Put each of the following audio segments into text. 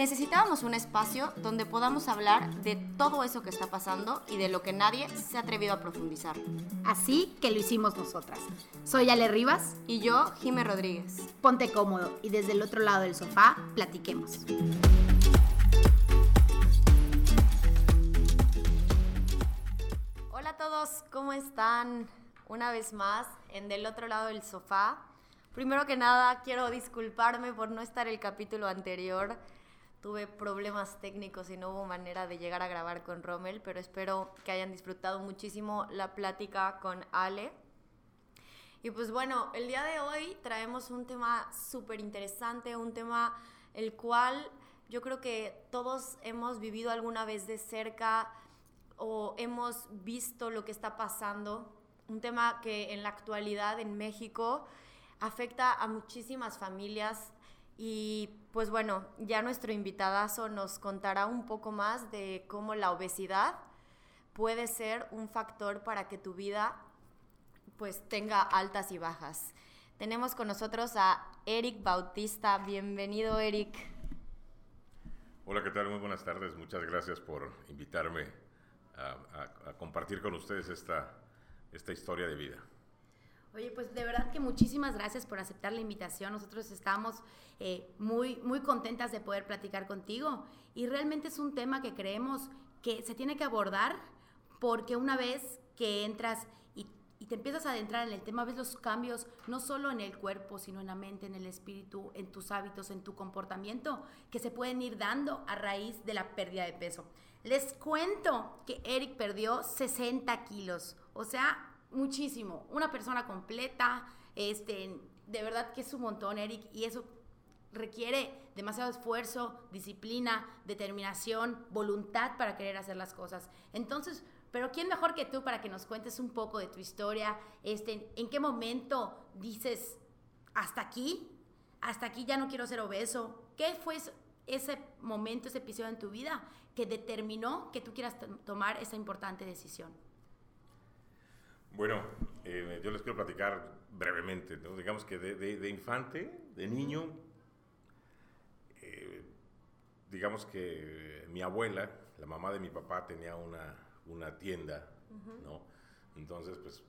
necesitábamos un espacio donde podamos hablar de todo eso que está pasando y de lo que nadie se ha atrevido a profundizar. Así que lo hicimos nosotras. Soy Ale Rivas. Y yo, Jime Rodríguez. Ponte cómodo y desde el otro lado del sofá, platiquemos. Hola a todos, ¿cómo están? Una vez más, en del otro lado del sofá. Primero que nada, quiero disculparme por no estar el capítulo anterior. Tuve problemas técnicos y no hubo manera de llegar a grabar con Rommel, pero espero que hayan disfrutado muchísimo la plática con Ale. Y pues bueno, el día de hoy traemos un tema súper interesante, un tema el cual yo creo que todos hemos vivido alguna vez de cerca o hemos visto lo que está pasando. Un tema que en la actualidad en México afecta a muchísimas familias y pues bueno, ya nuestro invitadazo nos contará un poco más de cómo la obesidad puede ser un factor para que tu vida pues tenga altas y bajas. Tenemos con nosotros a Eric Bautista. Bienvenido, Eric. Hola, ¿qué tal? Muy buenas tardes. Muchas gracias por invitarme a, compartir con ustedes esta, esta historia de vida. Oye, pues de verdad que muchísimas gracias por aceptar la invitación. Nosotros estamos eh, muy, muy contentas de poder platicar contigo y realmente es un tema que creemos que se tiene que abordar porque una vez que entras y, y te empiezas a adentrar en el tema, ves los cambios no solo en el cuerpo, sino en la mente, en el espíritu, en tus hábitos, en tu comportamiento, que se pueden ir dando a raíz de la pérdida de peso. Les cuento que Eric perdió 60 kilos, o sea, muchísimo. Una persona completa, este, de verdad que es un montón, Eric, y eso requiere demasiado esfuerzo, disciplina, determinación, voluntad para querer hacer las cosas. Entonces, pero ¿quién mejor que tú para que nos cuentes un poco de tu historia? Este, ¿En qué momento dices, hasta aquí? Hasta aquí ya no quiero ser obeso. ¿Qué fue ese momento, ese episodio en tu vida que determinó que tú quieras tomar esa importante decisión? Bueno, eh, yo les quiero platicar brevemente. Digamos que de, infante, de niño, eh, digamos que mi abuela, la mamá de mi papá, tenía una, una tienda, ¿no? Entonces, pues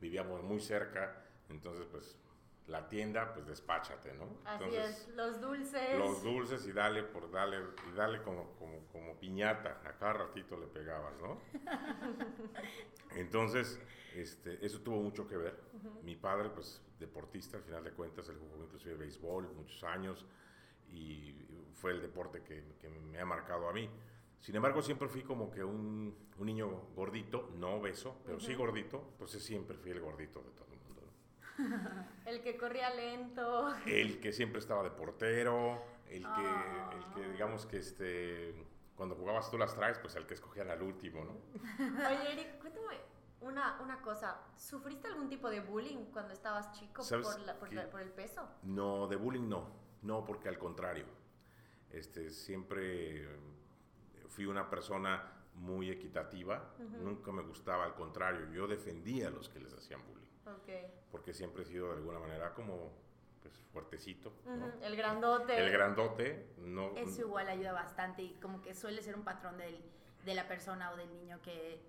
vivíamos muy cerca, entonces, pues la tienda, pues despáchate, ¿no? Así es, los dulces. Los dulces y dale por dale, y dale como, como, como piñata, a cada ratito le pegabas, ¿no? Entonces, este, eso tuvo mucho que ver. Mi padre, pues deportista, al final de cuentas, él jugó inclusive béisbol muchos años y fue el deporte que, que, me ha marcado a mí. Sin embargo, siempre fui como que un, un niño gordito, no obeso, pero sí gordito, pues siempre fui el gordito de todo el que corría lento. El que siempre estaba de portero, el que, el que digamos que este, cuando jugabas tú las traes, pues el que escogían al último, ¿no? Oye, Eric, cuéntame, una, una cosa, ¿sufriste algún tipo de bullying cuando estabas chico por, por, el peso? No, de bullying no, no, porque al contrario, este, siempre fui una persona muy equitativa, nunca me gustaba, al contrario, yo defendía a los que les hacían bullying. Okay. Porque siempre he sido de alguna manera como pues fuertecito. El grandote. El grandote. No, Eso igual ayuda bastante y como que suele ser un patrón del, de la persona o del niño que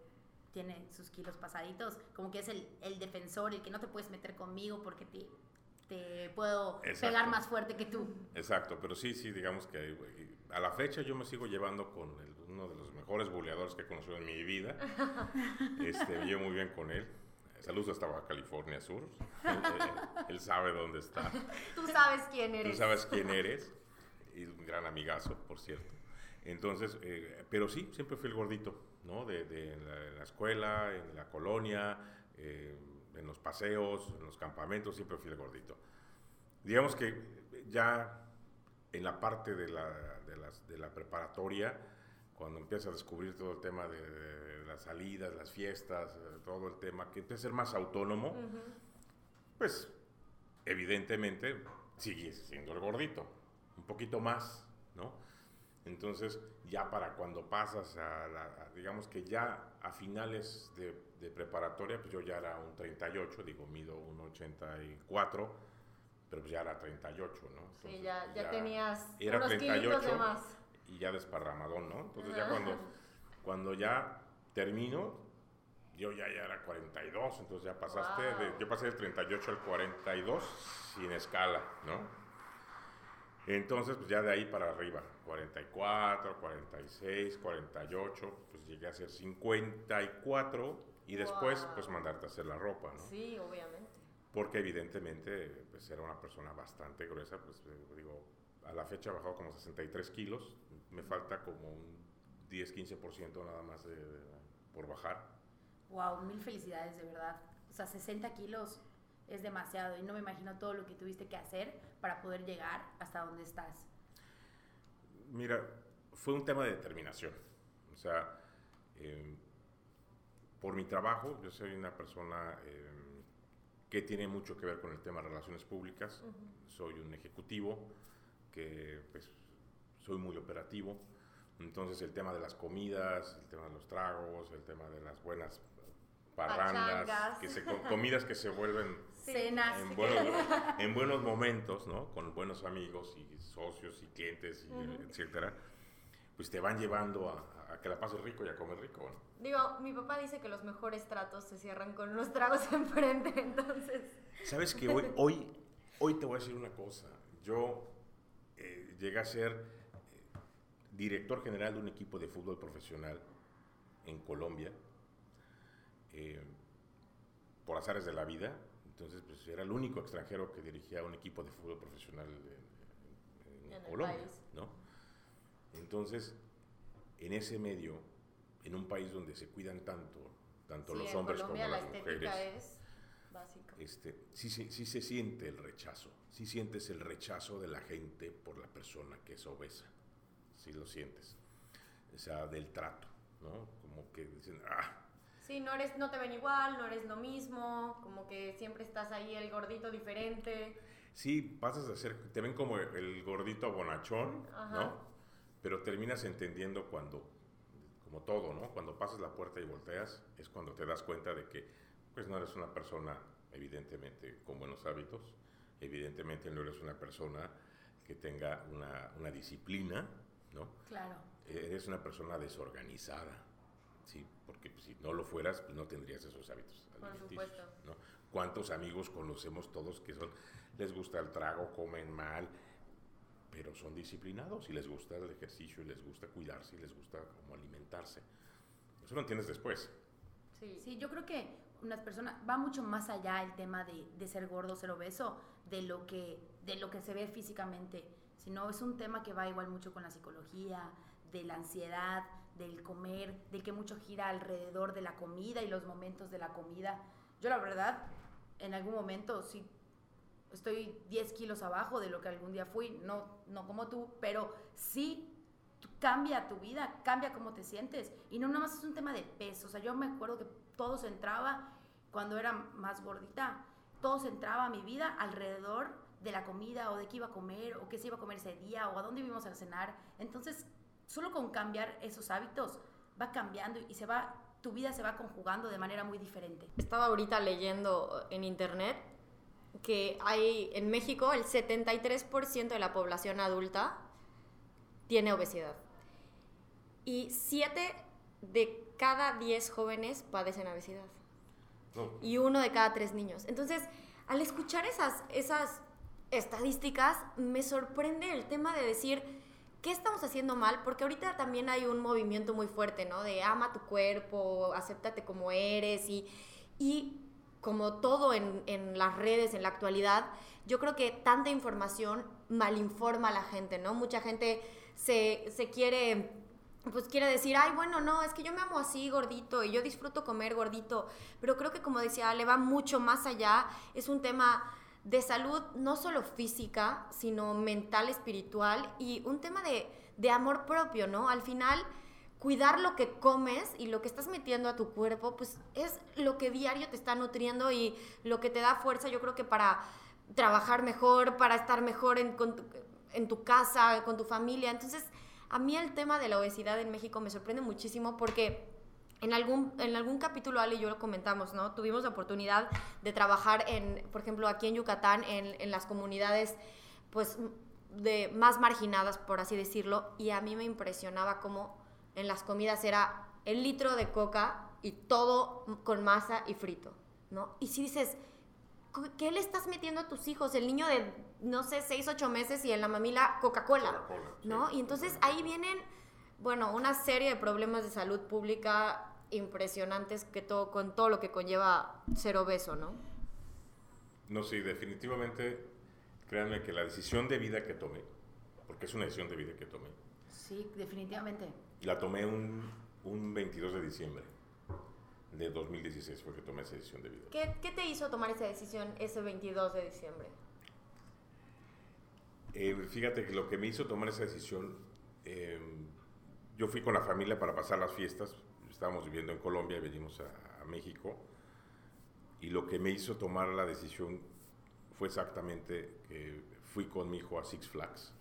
tiene sus kilos pasaditos, como que es el, el defensor, el que no te puedes meter conmigo porque te, te puedo pegar más fuerte que tú. Exacto, pero sí, sí, digamos que a la fecha yo me sigo llevando con uno de los mejores boleadores que he conocido en mi vida. este, me llevo muy bien con él. Saludos hasta Baja California Sur. él, sabe dónde está. Tú sabes quién eres. Tú sabes quién eres. Y un gran amigazo, por cierto. Entonces, eh, pero sí, siempre fui el gordito, ¿no? De, de la, escuela, en la colonia, eh, en los paseos, en los campamentos, siempre fui el gordito. Digamos que ya en la parte de la, de las, de la preparatoria, cuando empiezas a descubrir todo el tema de, las salidas, las fiestas, eh, todo el tema, que empieza a ser más autónomo, pues evidentemente sigues siendo el gordito, un poquito más, ¿no? Entonces, ya para cuando pasas a, la, digamos que ya a finales de, preparatoria, pues yo ya era un 38, digo, mido un 84, pero pues ya era 38, ¿no? sí, ya, ya, tenías era unos 38 de más. Y ya desparramadón, ¿no? Entonces ya cuando, cuando ya termino, yo ya, ya era 42, entonces ya pasaste, de, yo pasé del 38 al 42 sin escala, ¿no? Entonces, pues ya de ahí para arriba, 44, 46, 48, pues llegué a ser 54 y después pues mandarte a hacer la ropa, ¿no? Sí, obviamente. Porque evidentemente pues era una persona bastante gruesa, pues eh, digo, a la fecha he bajado como 63 kilos, me falta como un 10-15% nada más por bajar. Wow, mil felicidades de verdad. O sea, 60 kilos es demasiado y no me imagino todo lo que tuviste que hacer para poder llegar hasta donde estás. Mira, fue un tema de determinación. O sea, em, por mi trabajo, yo soy una persona em, que tiene mucho que ver con el tema de relaciones públicas. Soy un ejecutivo que pues, soy muy operativo. Entonces el tema de las comidas, el tema de los tragos, el tema de las buenas parrandas, que se, comidas que se vuelven cenas en buenos, momentos, ¿no? Con buenos amigos y socios y clientes, y etcétera, pues te van llevando a, que la pases rico y a comer rico, Digo, mi papá dice que los mejores tratos se cierran con unos tragos enfrente, entonces... Sabes que hoy, hoy, hoy te voy a decir una cosa. Yo eh, llegué a ser director general de un equipo de fútbol profesional en Colombia eh, por azares de la vida. Entonces, pues era el único extranjero que dirigía un equipo de fútbol profesional en, Colombia, ¿no? Entonces, en ese medio, en un país donde se cuidan tanto, tanto los hombres como las mujeres, es Este, sí, sí, sí se siente el rechazo, sí sientes el rechazo de la gente por la persona que es obesa, sí lo sientes, o sea, del trato, ¿no? Como que dicen, ah, Sí, no, eres, no te ven igual, no eres lo mismo, como que siempre estás ahí el gordito diferente. Sí, pasas a ser, te ven como el gordito bonachón, ¿no? Pero terminas entendiendo cuando, como todo, ¿no? Cuando pasas la puerta y volteas, es cuando te das cuenta de que, pues no eres una persona, evidentemente, con buenos hábitos, evidentemente no eres una persona que tenga una, una disciplina, ¿no? Claro. Eres una persona desorganizada Sí, porque pues, si no lo fueras, pues no tendrías esos hábitos Por supuesto. ¿no? ¿Cuántos amigos conocemos todos que son, les gusta el trago, comen mal, pero son disciplinados y les gusta el ejercicio y les gusta cuidarse y les gusta como alimentarse? Eso lo entiendes después. Sí. sí, yo creo que unas personas va mucho más allá el tema de, de, ser gordo, ser obeso, de lo que de lo que se ve físicamente, sino es un tema que va igual mucho con la psicología, de la ansiedad, del comer, de que mucho gira alrededor de la comida y los momentos de la comida. Yo la verdad, en algún momento sí estoy 10 kilos abajo de lo que algún día fui, no, no como tú, pero sí cambia tu vida, cambia cómo te sientes. Y no nada más es un tema de peso. O sea, yo me acuerdo que todo se cuando era más gordita, todo se mi vida alrededor de la comida o de qué iba a comer o qué se iba a comer ese día o a dónde íbamos a cenar. Entonces, solo con cambiar esos hábitos va cambiando y se va, tu vida se va conjugando de manera muy diferente. Estaba ahorita leyendo en internet que hay en México el 73% de la población adulta tiene obesidad. Y 7 de cada 10 jóvenes padecen obesidad. Y uno de cada 3 niños. Entonces, al escuchar esas, esas estadísticas, me sorprende el tema de decir, ¿qué estamos haciendo mal? Porque ahorita también hay un movimiento muy fuerte, ¿no? De ama tu cuerpo, acéptate como eres y, y como todo en, en, las redes en la actualidad, yo creo que tanta información malinforma a la gente, ¿no? Mucha gente se, se quiere pues quiere decir, ay, bueno, no, es que yo me amo así gordito y yo disfruto comer gordito, pero creo que como decía, le va mucho más allá, es un tema de salud no solo física, sino mental, espiritual y un tema de, amor propio, ¿no? Al final, cuidar lo que comes y lo que estás metiendo a tu cuerpo, pues es lo que diario te está nutriendo y lo que te da fuerza, yo creo que para trabajar mejor, para estar mejor en, en tu casa, con tu familia. Entonces, a mí el tema de la obesidad en México me sorprende muchísimo porque en algún, en algún capítulo Ale y yo lo comentamos, ¿no? Tuvimos la oportunidad de trabajar en, por ejemplo, aquí en Yucatán, en, en las comunidades, pues, de más marginadas, por así decirlo, y a mí me impresionaba cómo en las comidas era el litro de coca y todo con masa y frito, ¿no? Y si dices, ¿qué le estás metiendo a tus hijos? El niño de, no sé, 6, 8 meses y en la mamila Coca-Cola, sí. ¿no? Y entonces ahí vienen, bueno, una serie de problemas de salud pública impresionantes que todo, con todo lo que conlleva ser obeso, ¿no? No, sí, definitivamente, créanme que la decisión de vida que tomé, porque es una decisión de vida que tomé, Sí, definitivamente. la tomé un, un 22 de diciembre de 2016, fue que tomé esa decisión de vida. ¿Qué, qué te hizo tomar esa decisión ese 22 de diciembre? Eh, fíjate que lo que me hizo tomar esa decisión, eh, yo fui con la familia para pasar las fiestas, estábamos viviendo en Colombia y venimos a, a México, y lo que me hizo tomar la decisión fue exactamente que fui con mi hijo a Six Flags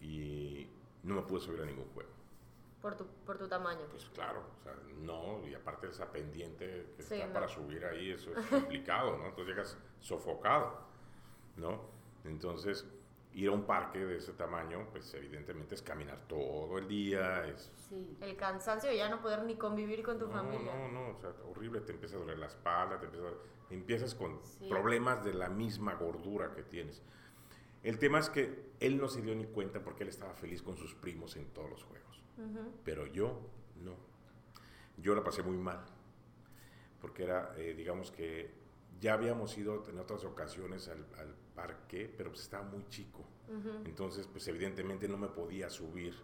y no me pude subir a ningún juego. Por tu, por tu tamaño. Pues claro, o sea, no, y aparte esa pendiente que Sí, está no. para subir ahí, eso es complicado, ¿no? Entonces llegas sofocado, ¿no? Entonces, ir a un parque de ese tamaño, pues evidentemente es caminar todo el día, es... Sí. El cansancio de ya no poder ni convivir con tu no, familia. no, no, o sea, horrible, te empieza a doler la espalda, te empieza a- empiezas con Sí. problemas de la misma gordura que tienes. El tema es que él no se dio ni cuenta porque él estaba feliz con sus primos en todos los juegos. Ujú. pero yo no. Yo la pasé muy mal, porque era, eh, digamos que ya habíamos ido en otras ocasiones al, al parque, pero pues estaba muy chico. Ujú. Entonces, pues evidentemente no me podía subir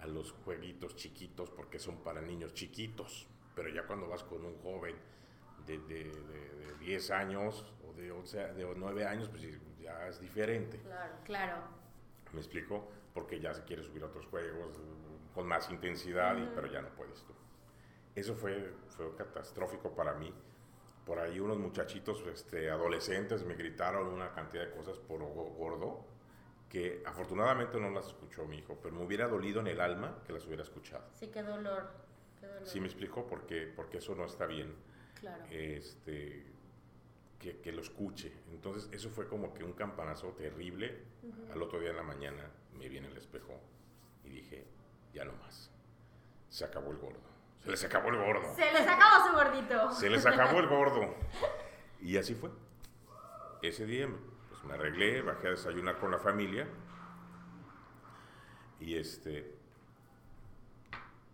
a los jueguitos chiquitos porque son para niños chiquitos. Pero ya cuando vas con un joven de, de, de- de 10 años o de, 11, de 9 años, pues ya es diferente. Claro. Claro. ¿Me explico? Porque ya se quiere subir a otros juegos mm, con más intensidad, y- pero ya no puedes tú. Eso fue, fue catastrófico para mí. Por ahí unos muchachitos este, adolescentes me gritaron una cantidad de cosas por go- gordo que afortunadamente no las escuchó mi hijo, pero me hubiera dolido en el alma que las hubiera escuchado. Sí, qué dolor. Qué dolor. ¿Sí me explico? Porque, porque eso no está bien Claro. este, que, que lo escuche. Entonces, eso fue como que un campanazo terrible. Al otro día en la mañana me vi en el espejo y dije, ya no más. Se acabó el gordo. Se les acabó el gordo. Se les acabó su gordito. Se les acabó el gordo. Y así fue. Ese día pues, me arreglé, bajé a desayunar con la familia. Y este,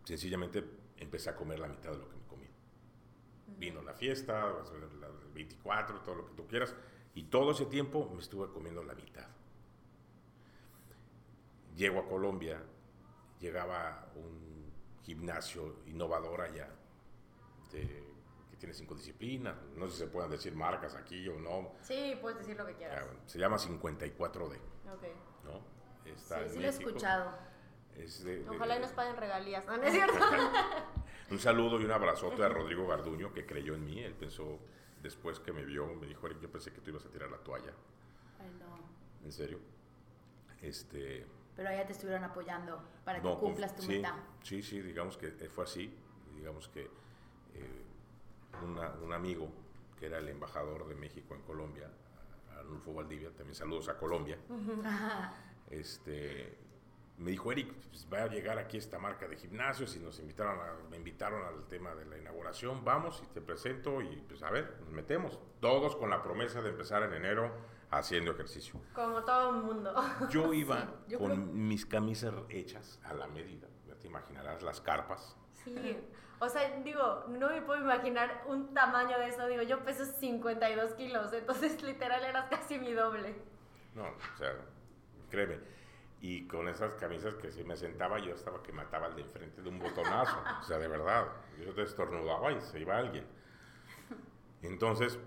sencillamente empecé a comer la mitad de lo que me comí. Vino la fiesta, del 24, todo lo que tú quieras. Y todo ese tiempo me estuve comiendo la mitad. Llego a Colombia, llegaba un gimnasio innovador allá, de- que tiene cinco disciplinas. No sé si se pueden decir marcas aquí o no. Sí, puedes decir lo que Ah, quieras. bueno, Se llama 54D, Ok. ¿no? Está Sí, sí lo he escuchado. Es de- de- Ojalá y de- nos paguen regalías. No, no es cierto. Un saludo y un abrazote a Rodrigo Garduño, que creyó en mí. Él pensó, después que me vio, me dijo, Eric, yo pensé que tú ibas a tirar la toalla. Ay, no. ¿En serio? Este, Pero allá te estuvieron apoyando para que no, cumplas tu sí, meta. Sí, sí, digamos que eh, fue así. Digamos que eh, una- un amigo, que era el embajador de México en Colombia, Arnulfo Valdivia, también saludos a Colombia, este, me dijo, Eric, pues, va a llegar aquí esta marca de gimnasios y nos invitaron a- me invitaron al tema de la inauguración, vamos y te presento y pues a ver, nos metemos. Todos con la promesa de empezar en enero haciendo ejercicio. Como todo el mundo. Yo iba yo con creo- mis camisas hechas a la medida, ya te imaginarás las carpas. Sí. O sea, digo, no me puedo imaginar un tamaño de eso. Digo, yo peso 52 kilos, entonces literal eras casi mi doble. No, o sea, créeme. Y con esas camisas que si me sentaba, yo estaba que mataba al de enfrente de un botonazo. O sea, de verdad. Yo te estornudaba y se iba alguien. Entonces,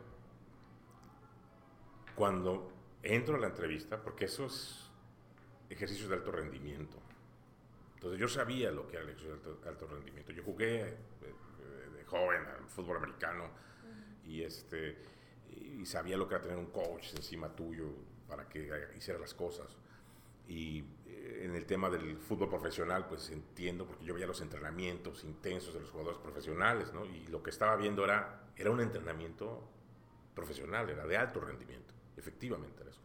cuando entro a la entrevista, porque eso es ejercicios de alto rendimiento. Entonces yo sabía lo que era el ejercicio de alto, alto rendimiento. Yo jugué eh, de, de joven al fútbol americano y, este, y sabía lo que era tener un coach encima tuyo para que hiciera las cosas. Y eh, en el tema del fútbol profesional, pues entiendo, porque yo veía los entrenamientos intensos de los jugadores profesionales, ¿no? Y lo que estaba viendo era, era un entrenamiento profesional, era de alto rendimiento, efectivamente era eso.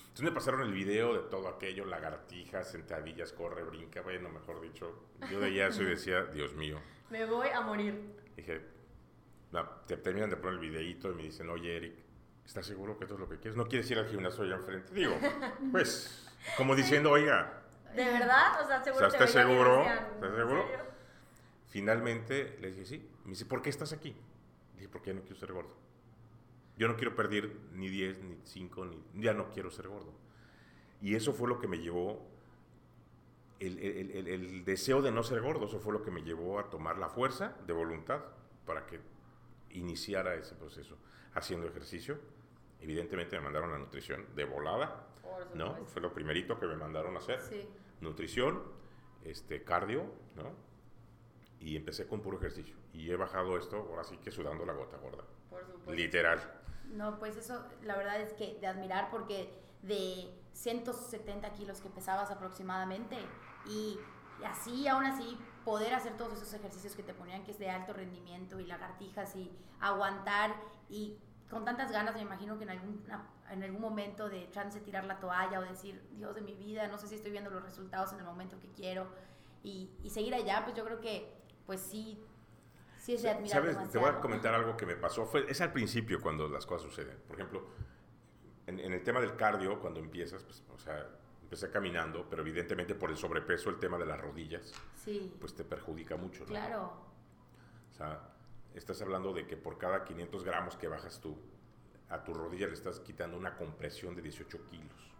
Entonces me pasaron el video de todo aquello, lagartijas, sentadillas, corre, brinca, bueno, mejor dicho. Yo veía eso y decía, Dios mío. Me voy a morir. Dije, no, te terminan de poner el videíto y me dicen, oye, Eric, ¿estás seguro que esto es lo que quieres? ¿No quieres ir al gimnasio allá enfrente? Digo, pues, como diciendo, oiga, ¿De verdad? O sea, o seguro sea, te ¿estás seguro? ¿Estás ¿en seguro? Finalmente le dije, sí. Me dice, ¿por qué estás aquí? Dije, porque ya no quiero ser gordo. Yo no quiero perder ni 10, ni 5, ni... Ya no quiero ser gordo. Y eso fue lo que me llevó, el, el- el- el deseo de no ser gordo, eso fue lo que me llevó a tomar la fuerza de voluntad para que iniciara ese proceso. Haciendo ejercicio, evidentemente me mandaron a nutrición de volada, ¿no? Fue lo primerito que me mandaron a hacer Sí. nutrición, este, cardio, ¿no? Y empecé con puro ejercicio. Y he bajado esto, ahora sí que sudando la gota gorda. Por supuesto. Literal. No, pues eso la verdad es que de admirar porque de 170 kilos que pesabas aproximadamente y así, aún así, poder hacer todos esos ejercicios que te ponían que es de alto rendimiento y lagartijas y aguantar y con tantas ganas me imagino que en algún, en algún momento de chance tirar la toalla o decir, Dios de mi vida, no sé si estoy viendo los resultados en el momento que quiero y, y seguir allá, pues yo creo que pues sí, sí es de admirar ¿Sabes? Te voy a comentar algo que me pasó. Fue, es al principio cuando las cosas suceden. Por ejemplo, en, en el tema del cardio, cuando empiezas, pues, o sea, empecé caminando, pero evidentemente por el sobrepeso, el tema de las rodillas, Sí, pues te perjudica mucho, ¿no? claro. O sea, estás hablando de que por cada 500 gramos que bajas tú, a tu rodilla le estás quitando una compresión de 18 kilos.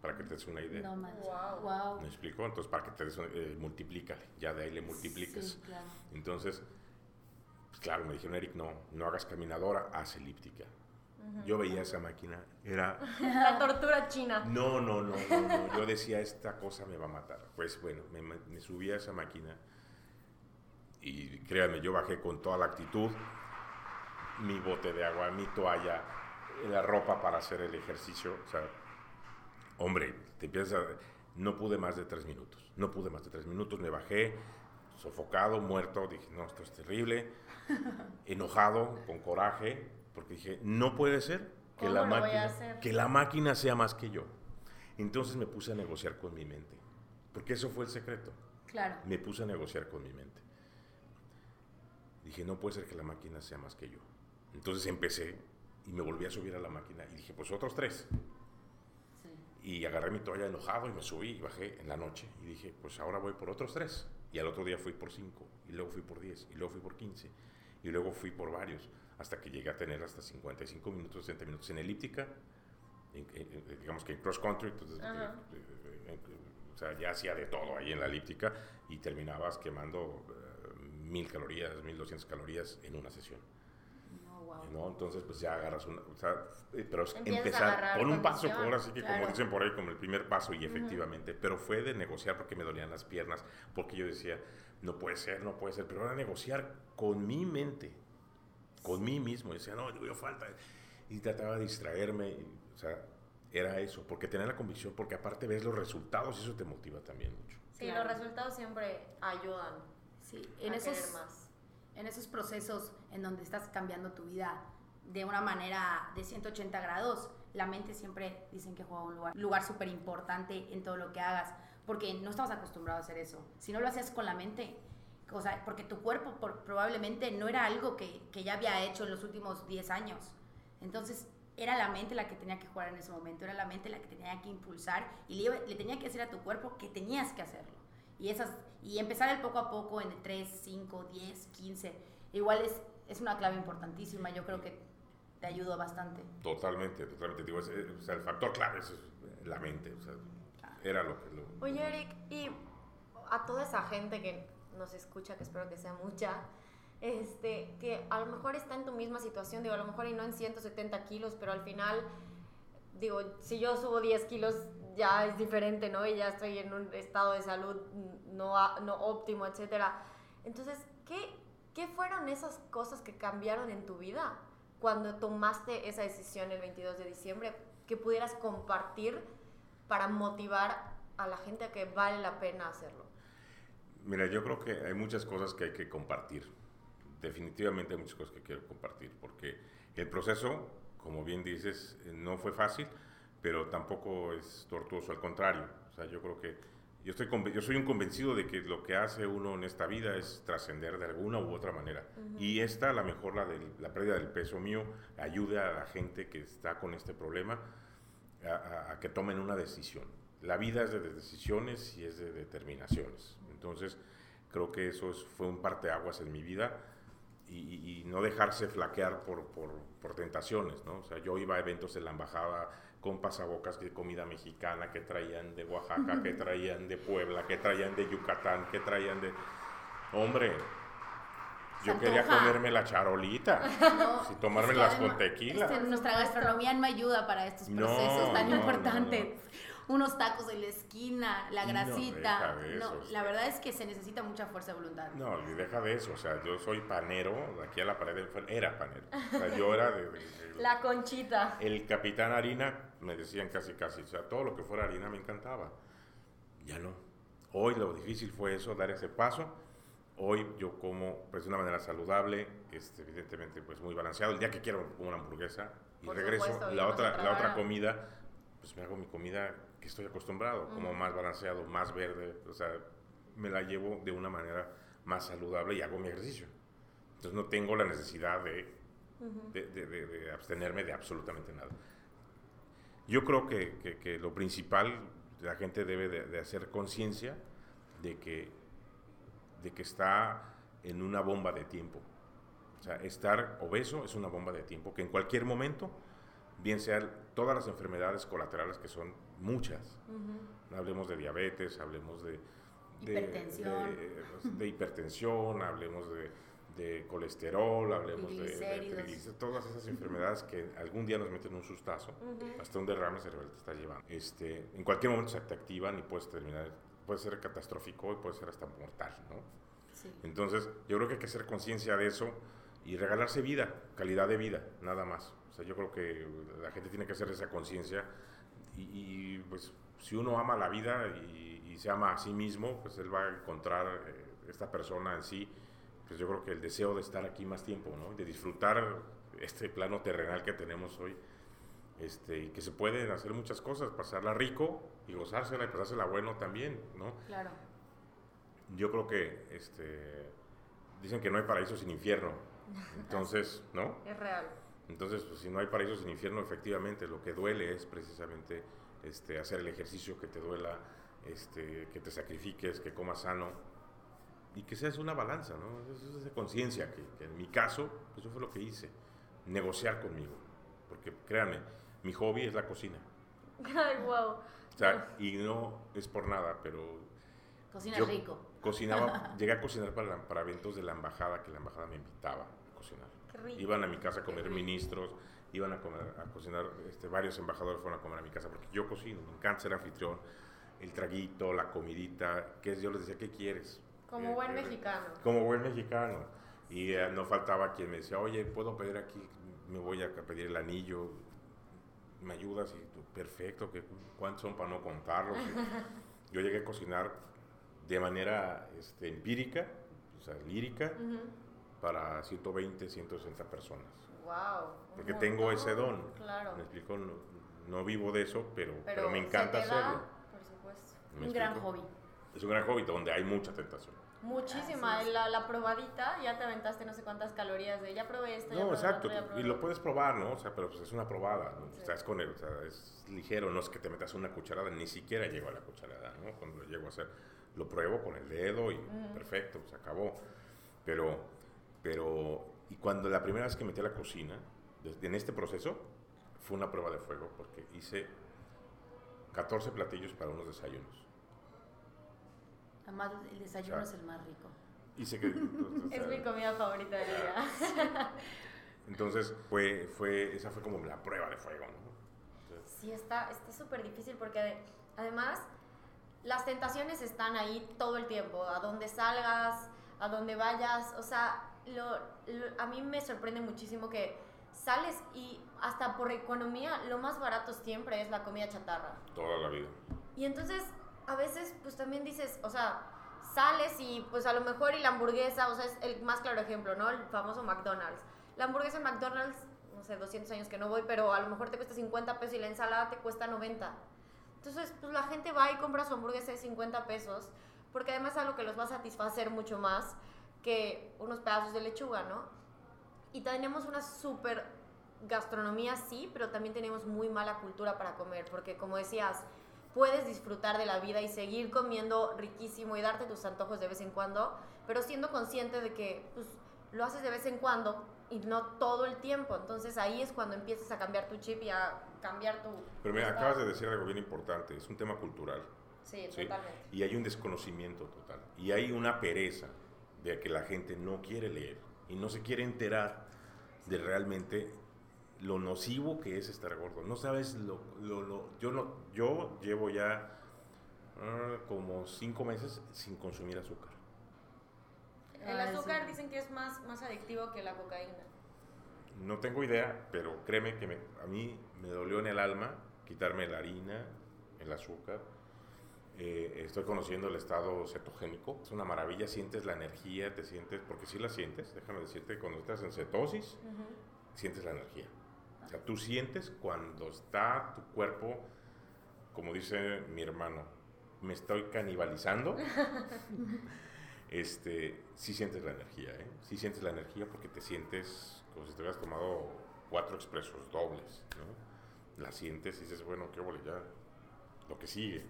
Para que te des una idea. No manches. Wow. Wow. ¿Me explico? Entonces, para que te des, eh, multiplícale, ya de ahí le multiplicas. Sí, claro. Entonces, claro, me dijeron, Eric, no, no hagas caminadora, haz elíptica. Yo veía esa máquina, era, La tortura china. no, no, no, no, no, yo decía, esta cosa me va a matar. Pues bueno, me, me subí a esa máquina y créanme, yo bajé con toda la actitud, mi bote de agua, mi toalla, la ropa para hacer el ejercicio, o sea, hombre, te empiezas a... No pude más de tres minutos, no pude más de tres minutos, me bajé, sofocado, muerto, dije, no, esto es terrible, enojado, con coraje, porque dije, no puede ser que ¿Cómo la, máquina, que la máquina sea más que yo. Entonces me puse a negociar con mi mente, porque eso fue el secreto, Claro. me puse a negociar con mi mente. Dije, no puede ser que la máquina sea más que yo. Entonces empecé y me volví a subir a la máquina y dije, pues otros tres. Sí. Y agarré mi toalla enojado y me subí y bajé en la noche. Y dije, pues ahora voy por otros tres. Y al otro día fui por cinco, y luego fui por diez, y luego fui por quince, y luego fui por varios, hasta que llegué a tener hasta 55 minutos, 60 minutos en elíptica, en- en- en- digamos que en cross country, entonces, eh, eh, eh, o sea, ya hacía de todo ahí en la elíptica y terminabas quemando mil calorías, 1200 calorías en una sesión. No. Entonces, pues ya agarras una, o sea, eh, pero es Empiezas a empezar con un paso, ahora sí que como dicen por ahí, como el primer paso, y efectivamente, pero fue de negociar porque me dolían las piernas, porque yo decía, no puede ser, no puede ser, pero era negociar con mi mente, con mí mismo, y decía, no, yo falta, y trataba de distraerme, y, o sea, era eso, porque tener la convicción, porque aparte ves los resultados y eso te motiva también mucho. Sí, Claro. los resultados siempre ayudan Sí, a en querer esos, más. En esos procesos en donde estás cambiando tu vida de una manera de 180 grados, la mente siempre dicen que juega un lugar, lugar súper importante en todo lo que hagas, porque no estamos acostumbrados a hacer eso. Si no lo hacías con la mente, o sea, porque tu cuerpo probablemente no era algo que, que ya había hecho en los últimos 10 años. Entonces, era la mente la que tenía que jugar en ese momento, era la mente la que tenía que impulsar y le, le tenía que decir a tu cuerpo que tenías que hacerlo. Y, esas, y empezar el poco a poco en el 3, 5, 10, 15, igual es, es una clave importantísima, yo creo que te ayudó bastante. Totalmente, totalmente. Digo, es- es- o sea, el factor clave es es la mente, o sea, era lo que... Lo, Oye, Eric, y a toda esa gente que nos escucha, que espero que sea mucha, este, que a lo mejor está en tu misma situación, digo, a lo mejor y no en 170 kilos, pero al final, digo, si yo subo 10 kilos ya es diferente, ¿no? Y ya estoy en un estado de salud no, no óptimo, etcétera. Entonces, ¿qué, ¿qué fueron esas cosas que cambiaron en tu vida cuando tomaste esa decisión el 22 de diciembre que pudieras compartir para motivar a la gente a que vale la pena hacerlo? Mira, yo creo que hay muchas cosas que hay que compartir. Definitivamente hay muchas cosas que quiero compartir, porque el proceso, como bien dices, no fue fácil, pero tampoco es tortuoso, al contrario. O sea, yo creo que yo, estoy yo soy un convencido de que lo que hace uno en esta vida es trascender de alguna u otra manera. Y esta, a lo mejor la, de la pérdida del peso mío, ayuda a la gente que está con este problema a, a que tomen una decisión. La vida es de decisiones y es de determinaciones. Entonces, creo que eso fue un parteaguas en mi vida y, no dejarse flaquear por, por, por, tentaciones, ¿no? O sea, yo iba a eventos de la embajada con pasabocas de comida mexicana que traían de Oaxaca, que traían de Puebla, que traían de Yucatán, que traían de... Hombre, yo quería comerme la charolita y tomarme las con tequila. nuestra gastronomía no ayuda para estos procesos tan importantes unos tacos en la esquina, la grasita. No, la verdad es que se necesita mucha fuerza de voluntad. No, y deja de eso. O sea, yo soy panero, aquí a la pared era panero. O sea, yo era de, la conchita. El capitán harina, me decían casi casi. O sea, todo lo que fuera harina me encantaba. Ya no. Hoy lo difícil fue eso, dar ese paso. Hoy yo como pues de una manera saludable, este, evidentemente pues muy balanceado. El día que quiero como una hamburguesa y regreso, la otra, la otra comida, pues me hago mi comida que estoy acostumbrado, como más balanceado, más verde, o sea, me la llevo de una manera más saludable y hago mi ejercicio. Entonces no tengo la necesidad de, de, abstenerme de absolutamente nada. Yo creo que, que, lo principal, la gente debe de, hacer conciencia de que, de que está en una bomba de tiempo. O sea, estar obeso es una bomba de tiempo que en cualquier momento, bien sean todas las enfermedades colaterales que son muchas. Hablemos de diabetes, hablemos de, hipertensión, de, hipertensión hablemos de, colesterol, hablemos de, todas esas enfermedades que algún día nos meten un sustazo, hasta un derrame cerebral te está llevando. Este, en cualquier momento se te activan y puedes terminar, puede ser catastrófico y puede ser hasta mortal, ¿no? Entonces, yo creo que hay que hacer conciencia de eso y regalarse vida, calidad de vida, nada más. O sea, yo creo que la gente tiene que hacer esa conciencia y, pues si uno ama la vida y, se ama a sí mismo, pues él va a encontrar eh, esta persona en sí, pues yo creo que el deseo de estar aquí más tiempo, ¿no? De disfrutar este plano terrenal que tenemos hoy. Este, y que se pueden hacer muchas cosas, pasarla rico y gozársela y pasársela bueno también, ¿no? Claro. Yo creo que este, dicen que no hay paraíso sin infierno, entonces, ¿no? Es real. Entonces, pues, si no hay paraíso sin infierno, efectivamente lo que duele es precisamente este, hacer el ejercicio que te duela, este, que te sacrifiques, que comas sano y que seas una balanza, ¿no? Es esa conciencia que, en mi caso, pues, eso fue lo que hice, negociar conmigo, porque créanme, mi hobby es la cocina. Ay, wow. O sea, y no es por nada, pero... Cocina rico. Cocinaba, llegué a cocinar para, para eventos de la embajada, que la embajada me invitaba. Iban a mi casa a comer ministros, iban a, comer, a cocinar, este, varios embajadores fueron a comer a mi casa porque yo cocino, me encanta ser anfitrión, el traguito, la comidita, que yo les decía, ¿qué quieres? Como eh, buen eh, mexicano. Como buen mexicano. Y eh, no faltaba quien me decía, oye, ¿puedo pedir aquí? Me voy a pedir el anillo, ¿me ayudas? Y tú, perfecto, ¿cuántos son para no contarlos? yo llegué a cocinar de manera este, empírica, o sea, lírica, para 120, 160 personas. Wow. Porque tengo ese don. Claro. Me explico, no, vivo de eso, pero, pero, me encanta hacerlo. por supuesto. Un gran hobby. Es un gran hobby donde hay mucha tentación. Muchísima. La, la, probadita, ya te aventaste no sé cuántas calorías de ya probé esto. No, exacto. y lo puedes probar, ¿no? O sea, pero pues es una probada. ¿no? O sea, es con él, o sea, es ligero, no es que te metas una cucharada, ni siquiera llego a la cucharada, ¿no? Cuando lo llego a hacer, lo pruebo con el dedo y perfecto, se acabó. Pero pero, y cuando la primera vez que metí a la cocina, en este proceso, fue una prueba de fuego, porque hice 14 platillos para unos desayunos. Además, el desayuno es el más rico. Hice que, es mi comida favorita del día. entonces, fue, fue, esa fue como la prueba de fuego, ¿no? sí, está súper difícil porque además las tentaciones están ahí todo el tiempo, a donde salgas, a donde vayas, o sea, lo, a mí me sorprende muchísimo que sales y hasta por economía lo más barato siempre es la comida chatarra. Toda la vida. Y entonces a veces pues también dices, o sea, sales y pues a lo mejor y la hamburguesa, o sea, es el más claro ejemplo, ¿no? El famoso McDonald's. La hamburguesa en McDonald's, no sé, 200 años que no voy, pero a lo mejor te cuesta 50 pesos y la ensalada te cuesta 90. Entonces, pues la gente va y compra su hamburguesa de 50 pesos, porque además es algo que los va a satisfacer mucho más que unos pedazos de lechuga, ¿no? Y tenemos una súper gastronomía, sí, pero también tenemos muy mala cultura para comer, porque como decías, puedes disfrutar de la vida y seguir comiendo riquísimo y darte tus antojos de vez en cuando, pero siendo consciente de que pues, lo haces de vez en cuando y no todo el tiempo. Entonces ahí es cuando empiezas a cambiar tu chip y a cambiar tu... Pero me acabas de decir algo bien importante, es un tema cultural. Sí, totalmente. Y hay un desconocimiento total. Y hay una pereza de que la gente no quiere leer y no se quiere enterar de realmente lo nocivo que es estar gordo. No sabes lo, lo, yo no, yo llevo ya ah, como cinco meses sin consumir azúcar. El azúcar dicen que es más, más adictivo que la cocaína. No tengo idea, pero créeme que a mí me dolió en el alma quitarme la harina, el azúcar. Eh, estoy conociendo el estado cetogénico. Es una maravilla, sientes la energía, te sientes, porque si la sientes, déjame decirte, cuando estás en cetosis, sientes la energía. O sea, tú sientes cuando está tu cuerpo, como dice mi hermano, me estoy canibalizando. este, sí sientes la energía, ¿eh? Sí sientes la energía porque te sientes como si te hubieras tomado cuatro expresos dobles, ¿no? La sientes y dices, bueno, qué vole, ya, lo que sigue.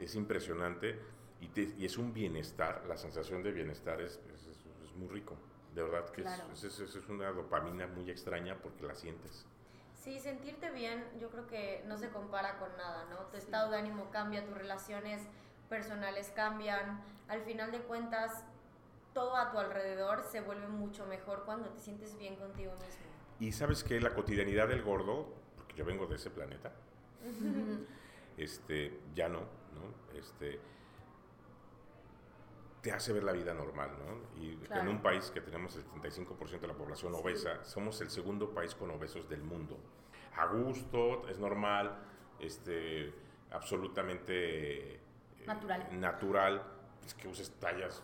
Es impresionante y, y, es un bienestar, la sensación de bienestar es, es, muy rico. De verdad que es, es, una dopamina muy extraña porque la sientes. Sí, sentirte bien yo creo que no se compara con nada, ¿no? Tu estado de ánimo cambia, tus relaciones personales cambian, al final de cuentas todo a tu alrededor se vuelve mucho mejor cuando te sientes bien contigo mismo. Y sabes que la cotidianidad del gordo, porque yo vengo de ese planeta, este, ya no, ¿no? Este, te hace ver la vida normal, ¿no? Y en un país que tenemos el 75% de la población obesa, somos el segundo país con obesos del mundo. A gusto, es normal, este, absolutamente eh, natural. natural, pues, que uses tallas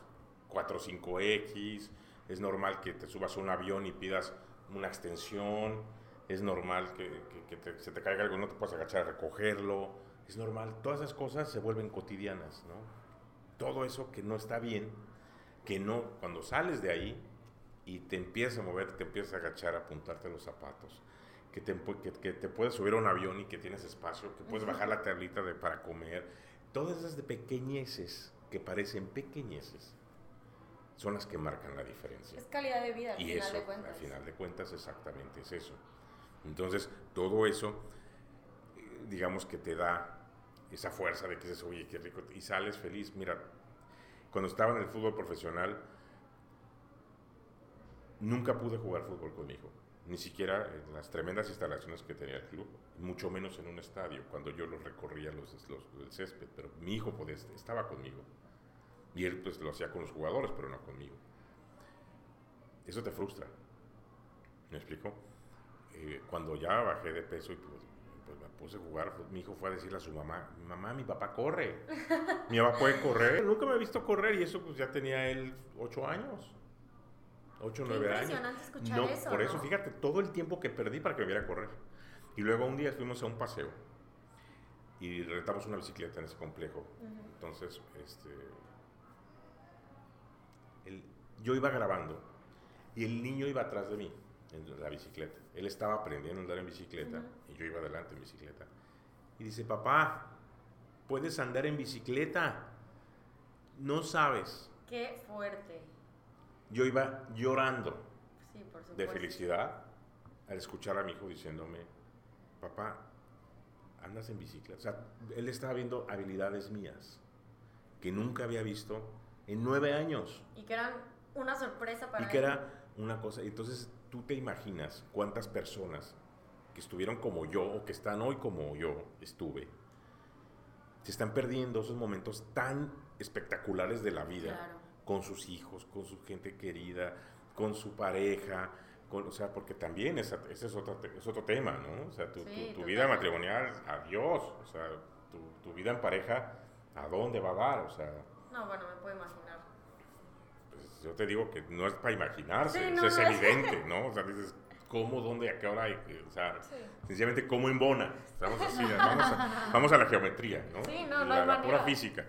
4 o 5X, es normal que te subas a un avión y pidas una extensión, es normal que, se te caiga algo, no te puedas agachar a recogerlo, es normal, todas esas cosas se vuelven cotidianas, ¿no? Todo eso que no está bien, que no, cuando sales de ahí y te empiezas a mover, te empiezas a agachar, a apuntarte los zapatos, que te, que, te puedes subir a un avión y que tienes espacio, que puedes bajar la tablita de, para comer, todas esas de pequeñeces que parecen pequeñeces son las que marcan la diferencia. Es calidad de vida, al y final de cuentas. Al final de cuentas, exactamente es eso. Entonces, todo eso, eh, digamos que te da esa fuerza de que dices, oye, qué rico, y sales feliz. Mira, cuando estaba en el fútbol profesional, nunca pude jugar fútbol con mi hijo, ni siquiera en las tremendas instalaciones que tenía el club, mucho menos en un estadio, cuando yo los recorría los, los, el césped, pero mi hijo podía, estaba conmigo. Y él pues lo hacía con los jugadores, pero no conmigo. Eso te frustra. ¿Me explico? Eh, cuando ya bajé de peso y pues, puse a jugar, pues, mi hijo fue a decirle a su mamá, mamá, mi papá corre. mi papá puede correr. Nunca me ha visto correr y eso pues ya tenía él ocho años. Ocho o nueve años. Escuchar no, eso, por eso fíjate todo el tiempo que perdí para que me viera a correr. Y luego un día fuimos a un paseo y rentamos una bicicleta en ese complejo. Entonces, este, yo iba grabando y el niño iba atrás de mí en la bicicleta. Él estaba aprendiendo a andar en bicicleta y yo iba adelante en bicicleta. Y dice, papá, puedes andar en bicicleta. No sabes. Qué fuerte. Yo iba llorando de felicidad al escuchar a mi hijo diciéndome, papá, andas en bicicleta. O sea, él estaba viendo habilidades mías que nunca había visto en nueve años. Y que eran una sorpresa para Y que era una cosa. Entonces tú te imaginas cuántas personas que estuvieron como yo o que están hoy como yo estuve, se están perdiendo esos momentos tan espectaculares de la vida con sus hijos, con su gente querida, con su pareja, o sea, porque también ese es otro, es otro tema, ¿no? O sea, tu, tu, vida matrimonial, adiós, o sea, tu, tu, vida en pareja, ¿a dónde va a dar? O sea... No, bueno, me puedo imaginar. Pues yo te digo que no es para imaginarse, eso es evidente, ¿no? O sea, dices, ¿cómo, dónde, a qué hora? Hay? O sea, sencillamente, ¿cómo en Bona? Estamos así, vamos a, vamos a la geometría, ¿no? Sí, no, no la, la pura física.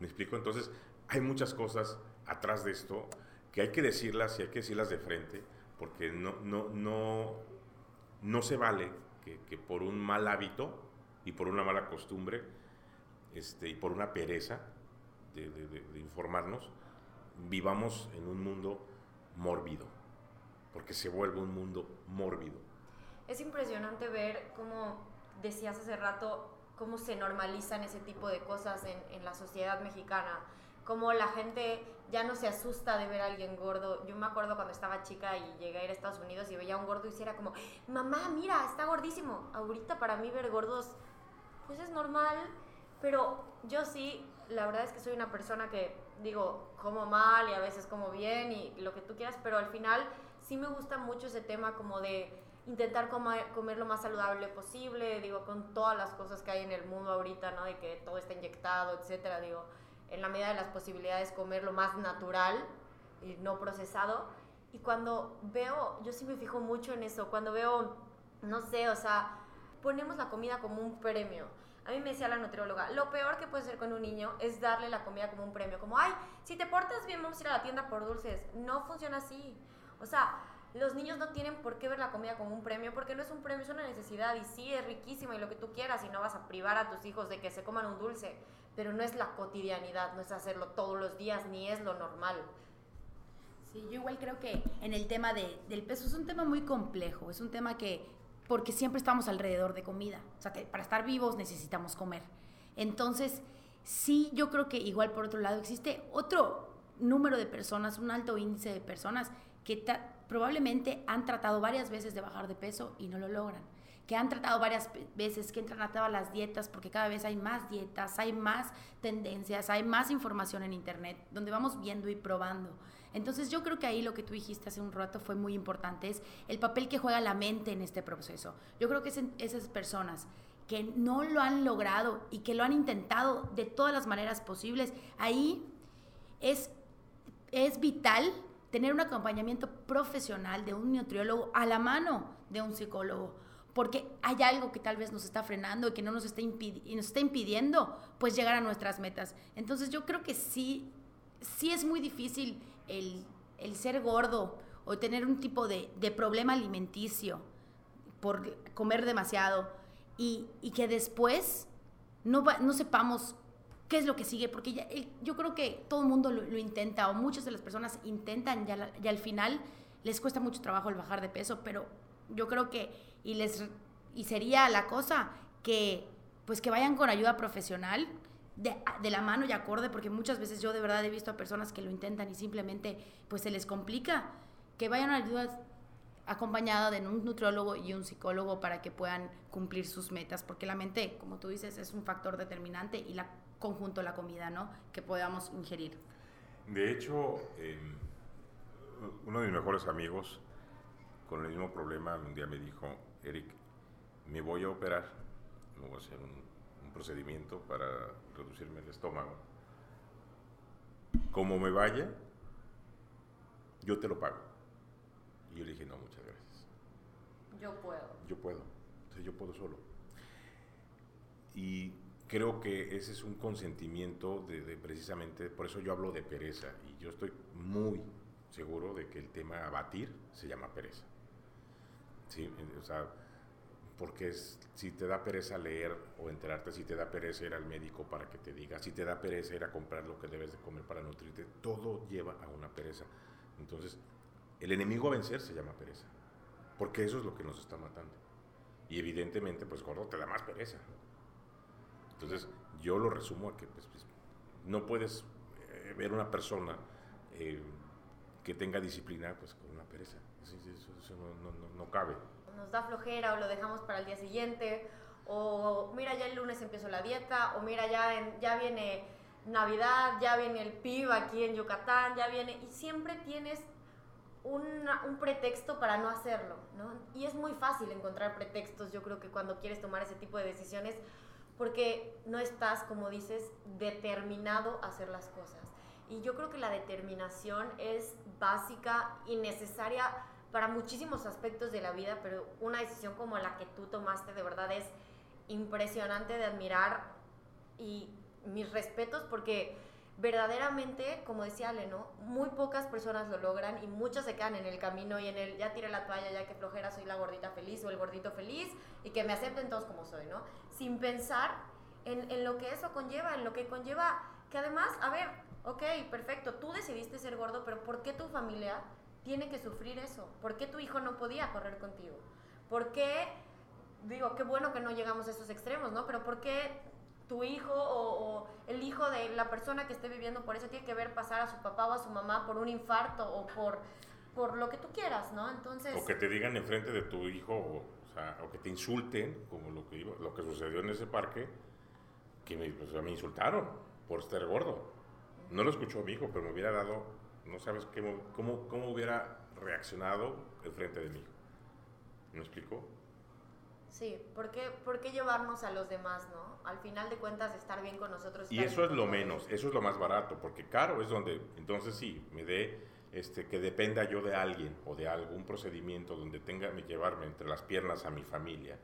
¿Me explico? Entonces, hay muchas cosas atrás de esto que hay que decirlas y hay que decirlas de frente, porque no, no, no, no se vale que, que por un mal hábito y por una mala costumbre este, y por una pereza de, de, de, informarnos, vivamos en un mundo mórbido, porque se vuelve un mundo mórbido. Es impresionante ver cómo, decías hace rato, cómo se normalizan ese tipo de cosas en, en la sociedad mexicana como la gente ya no se asusta de ver a alguien gordo. Yo me acuerdo cuando estaba chica y llegué a ir a Estados Unidos y veía a un gordo y era como, mamá, mira, está gordísimo. Ahorita para mí ver gordos, pues es normal, pero yo sí, la verdad es que soy una persona que digo, como mal y a veces como bien y lo que tú quieras, pero al final sí me gusta mucho ese tema como de intentar comer, comer, lo más saludable posible, digo, con todas las cosas que hay en el mundo ahorita, ¿no? De que todo está inyectado, etcétera, digo, en la medida de las posibilidades comer lo más natural y no procesado. Y cuando veo, yo sí me fijo mucho en eso, cuando veo, no sé, o sea, ponemos la comida como un premio. A mí me decía la nutrióloga, lo peor que puede ser con un niño es darle la comida como un premio, como, ay, si te portas bien vamos a ir a la tienda por dulces. No funciona así. O sea, los niños no tienen por qué ver la comida como un premio, porque no es un premio, es una necesidad y sí, es riquísima y lo que tú quieras y no vas a privar a tus hijos de que se coman un dulce pero no es la cotidianidad, no es hacerlo todos los días, ni es lo normal. Sí, yo igual creo que en el tema de, del peso es un tema muy complejo, es un tema que, porque siempre estamos alrededor de comida, o sea que para estar vivos necesitamos comer. Entonces, sí, yo creo que igual por otro lado existe otro número de personas, un alto índice de personas que probablemente han tratado varias veces de bajar de peso y no lo logran que han tratado varias veces, que han tratado las dietas, porque cada vez hay más dietas, hay más tendencias, hay más información en Internet, donde vamos viendo y probando. Entonces yo creo que ahí lo que tú dijiste hace un rato fue muy importante, es el papel que juega la mente en este proceso. Yo creo que esas personas que no lo han logrado y que lo han intentado de todas las maneras posibles, ahí es, es vital tener un acompañamiento profesional de un nutriólogo a la mano de un psicólogo porque hay algo que tal vez nos está frenando y que no nos está, nos está impidiendo pues llegar a nuestras metas. Entonces yo creo que sí, sí es muy difícil el, el ser gordo o tener un tipo de, de problema alimenticio por comer demasiado y, y que después no, no sepamos qué es lo que sigue, porque ya, yo creo que todo el mundo lo, intenta o muchas de las personas intentan ya, ya al final les cuesta mucho trabajo el bajar de peso, pero yo creo que y les y sería la cosa que pues que vayan con ayuda profesional de, de, la mano y acorde porque muchas veces yo de verdad he visto a personas que lo intentan y simplemente pues se les complica que vayan a ayuda acompañada de un nutriólogo y un psicólogo para que puedan cumplir sus metas porque la mente como tú dices es un factor determinante y la conjunto la comida no que podamos ingerir. De hecho eh, uno de mis mejores amigos con el mismo problema un día me dijo Eric, me voy a operar, me voy a hacer un, procedimiento para reducirme el estómago. Como me vaya, yo te lo pago. Y yo le dije, no, muchas gracias. Yo puedo. Yo puedo. yo puedo solo. Y creo que ese es un consentimiento de, de, precisamente, por eso yo hablo de pereza. Y yo estoy muy seguro de que el tema abatir se llama pereza. Sí, o sea, porque es, si te da pereza leer o enterarte, si te da pereza ir al médico para que te diga, si te da pereza ir a comprar lo que debes de comer para nutrirte, todo lleva a una pereza. Entonces, el enemigo a vencer se llama pereza, porque eso es lo que nos está matando. Y evidentemente, pues gordo te da más pereza. Entonces, yo lo resumo a que pues, pues no puedes eh, ver una persona eh, que tenga disciplina pues con una pereza eso, no, no, cabe. Nos da flojera o lo dejamos para el día siguiente, o mira, ya el lunes empiezo la dieta, o mira, ya, ya viene Navidad, ya viene el PIB aquí en Yucatán, ya viene, y siempre tienes un pretexto para no hacerlo, ¿no? Y es muy fácil encontrar pretextos, yo creo que cuando quieres tomar ese tipo de decisiones, porque no estás, como dices, determinado a hacer las cosas. Y yo creo que la determinación es básica y necesaria para muchísimos aspectos de la vida, pero una decisión como la que tú tomaste de verdad es impresionante de admirar y mis respetos porque verdaderamente, como decía Ale, ¿no? Muy pocas personas lo logran y muchas se quedan en el camino y en el ya tiré la toalla, ya que flojera, soy la gordita feliz o el gordito feliz y que me acepten todos como soy, ¿no? Sin pensar en, en lo que eso conlleva, en lo que conlleva que además, a ver, ok, perfecto, tú decidiste ser gordo, pero ¿por qué tu familia tiene que sufrir eso? ¿Por qué tu hijo no podía correr contigo? ¿Por qué, digo, qué bueno que no llegamos a esos extremos, ¿no? Pero ¿por qué tu hijo o, el hijo de la persona que esté viviendo por eso tiene que ver pasar a su papá o a su mamá por un infarto o por, por lo que tú quieras, ¿no? Entonces... O que te digan enfrente de tu hijo, o, sea, o que te insulten, como lo que, lo que sucedió en ese parque, que me, me insultaron por estar gordo. No lo escuchó mi hijo, pero me hubiera dado, no sabes cómo, cómo, cómo hubiera reaccionado enfrente de mí. ¿Me explico? Sí, ¿por qué, ¿por qué, llevarnos a los demás, no? Al final de cuentas, estar bien con nosotros. Y eso es lo menos, eso es lo más barato, porque caro es donde, entonces sí, me dé, este, que dependa yo de alguien o de algún procedimiento donde tenga que llevarme entre las piernas a mi familia,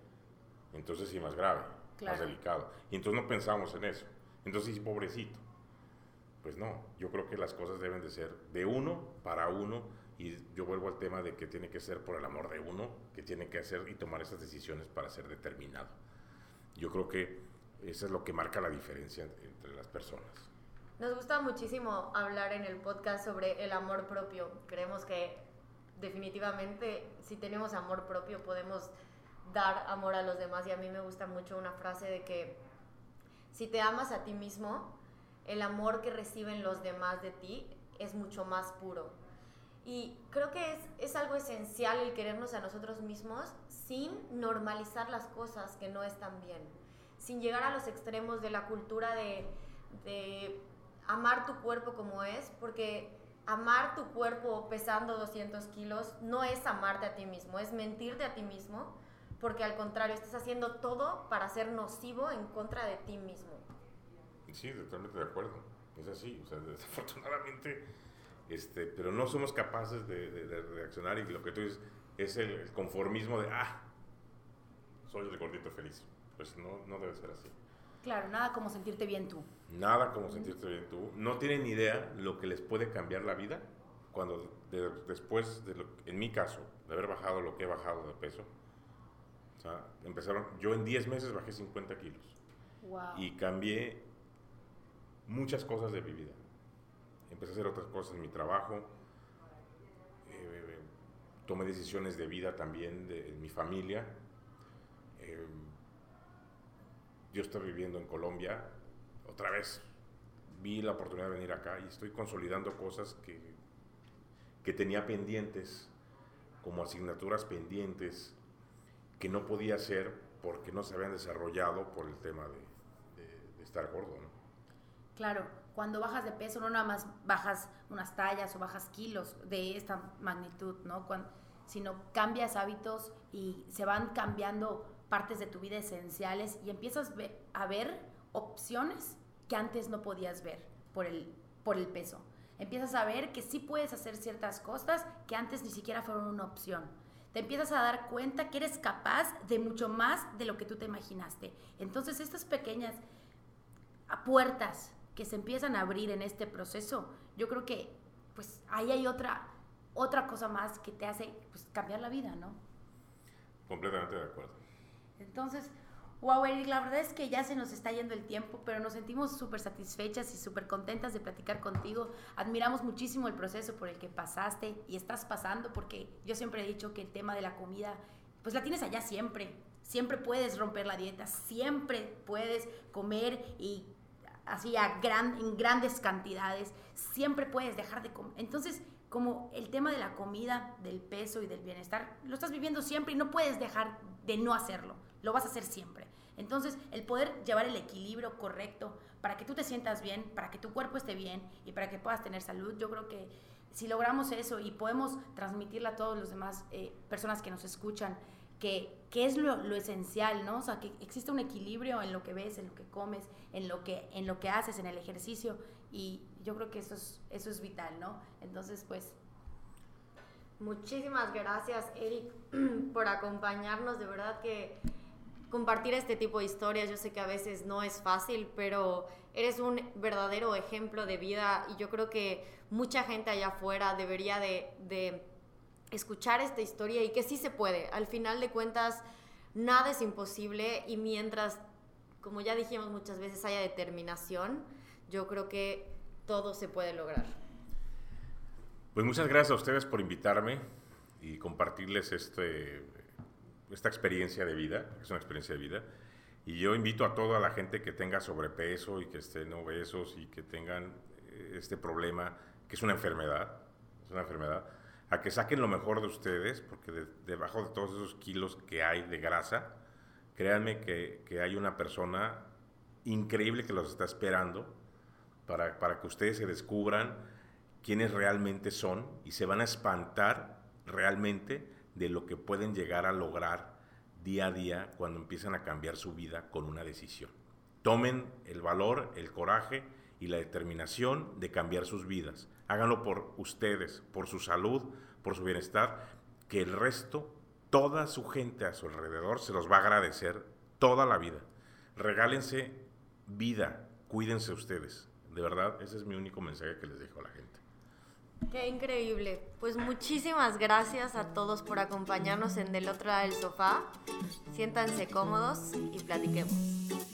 entonces sí más grave, más delicado. Y entonces no pensamos en eso. Entonces sí, pobrecito. Pues no, yo creo que las cosas deben de ser de uno para uno y yo vuelvo al tema de que tiene que ser por el amor de uno, que tiene que hacer y tomar esas decisiones para ser determinado. Yo creo que eso es lo que marca la diferencia entre las personas. Nos gusta muchísimo hablar en el podcast sobre el amor propio. Creemos que definitivamente si tenemos amor propio podemos dar amor a los demás y a mí me gusta mucho una frase de que si te amas a ti mismo, el amor que reciben los demás de ti es mucho más puro y creo que es, es, algo esencial el querernos a nosotros mismos sin normalizar las cosas que no están bien, sin llegar a los extremos de la cultura de, de amar tu cuerpo como es, porque amar tu cuerpo pesando 200 kilos no es amarte a ti mismo, es mentirte a ti mismo, porque al contrario, estás haciendo todo para ser nocivo en contra de ti mismo. Sí, totalmente de acuerdo. Es así, o sea, desafortunadamente este, pero no somos capaces de, reaccionar y lo que tú dices es el, conformismo de, ah, soy el gordito feliz. Pues no, no debe ser así. Claro, nada como sentirte bien tú. Nada como sentirte bien tú. No tienen idea lo que les puede cambiar la vida cuando después, de en mi caso, de haber bajado lo que he bajado de peso, o sea, empezaron, yo en 10 meses bajé 50 kilos. Wow. Y cambié muchas cosas de mi vida empecé a hacer otras cosas en mi trabajo, eh, tomé decisiones de vida también de, mi familia. Eh, yo estoy viviendo en Colombia, otra vez vi la oportunidad de venir acá y estoy consolidando cosas que, que tenía pendientes, como asignaturas pendientes, que no podía hacer porque no se habían desarrollado por el tema de, de, de estar gordo. ¿no? Claro, cuando bajas de peso no nada más bajas unas tallas o bajas kilos de esta magnitud, ¿no? sino cambias hábitos y se van cambiando partes de tu vida esenciales y empiezas a ver opciones que antes no podías ver por el, por el peso. Empiezas a ver que sí puedes hacer ciertas cosas que antes ni siquiera fueron una opción. Te empiezas a dar cuenta que eres capaz de mucho más de lo que tú te imaginaste. Entonces estas pequeñas puertas que se empiezan a abrir en este proceso, yo creo que pues ahí hay otra, otra cosa más que te hace pues, cambiar la vida, ¿no? Completamente de acuerdo. Entonces, wow, Eric, la verdad es que ya se nos está yendo el tiempo, pero nos sentimos súper satisfechas y súper contentas de platicar contigo. Admiramos muchísimo el proceso por el que pasaste y estás pasando, porque yo siempre he dicho que el tema de la comida, pues la tienes allá siempre. Siempre puedes romper la dieta, siempre puedes comer y así gran, en grandes cantidades, siempre puedes dejar de comer. Entonces, como el tema de la comida, del peso y del bienestar, lo estás viviendo siempre y no puedes dejar de no hacerlo, lo vas a hacer siempre. Entonces, el poder llevar el equilibrio correcto para que tú te sientas bien, para que tu cuerpo esté bien y para que puedas tener salud, yo creo que si logramos eso y podemos transmitirle a todos los demás eh, personas que nos escuchan, que, que es lo, lo, esencial, ¿no? O sea, que existe un equilibrio en lo que ves, en lo que comes, en lo que, en lo que haces, en el ejercicio, y yo creo que eso es, eso es vital, ¿no? Entonces, pues... Muchísimas gracias, Eric, por acompañarnos. De verdad que compartir este tipo de historias, yo sé que a veces no es fácil, pero eres un verdadero ejemplo de vida y yo creo que mucha gente allá afuera debería de, escuchar esta historia y que sí se puede. Al final de cuentas, nada es imposible y mientras, como ya dijimos muchas veces, haya determinación, yo creo que todo se puede lograr. Pues muchas gracias a ustedes por invitarme y compartirles este, esta experiencia de vida, es una experiencia de vida. Y yo invito a toda la gente que tenga sobrepeso y que estén obesos y que tengan eh, este problema, que es una enfermedad, es una enfermedad, a que saquen lo mejor de ustedes, porque debajo de todos esos kilos que hay de grasa, créanme que, que hay una persona increíble que los está esperando para, para que ustedes se descubran quiénes realmente son y se van a espantar realmente de lo que pueden llegar a lograr día a día cuando empiezan a cambiar su vida con una decisión. Tomen el valor, el coraje y la determinación de cambiar sus vidas. Háganlo por ustedes, por su salud, por su bienestar, que el resto, toda su gente a su alrededor se los va a agradecer toda la vida. Regálense vida, cuídense ustedes. De verdad, ese es mi único mensaje que les dejo a la gente. Qué increíble. Pues muchísimas gracias a todos por acompañarnos en Del otro lado del sofá. Siéntanse cómodos y platiquemos.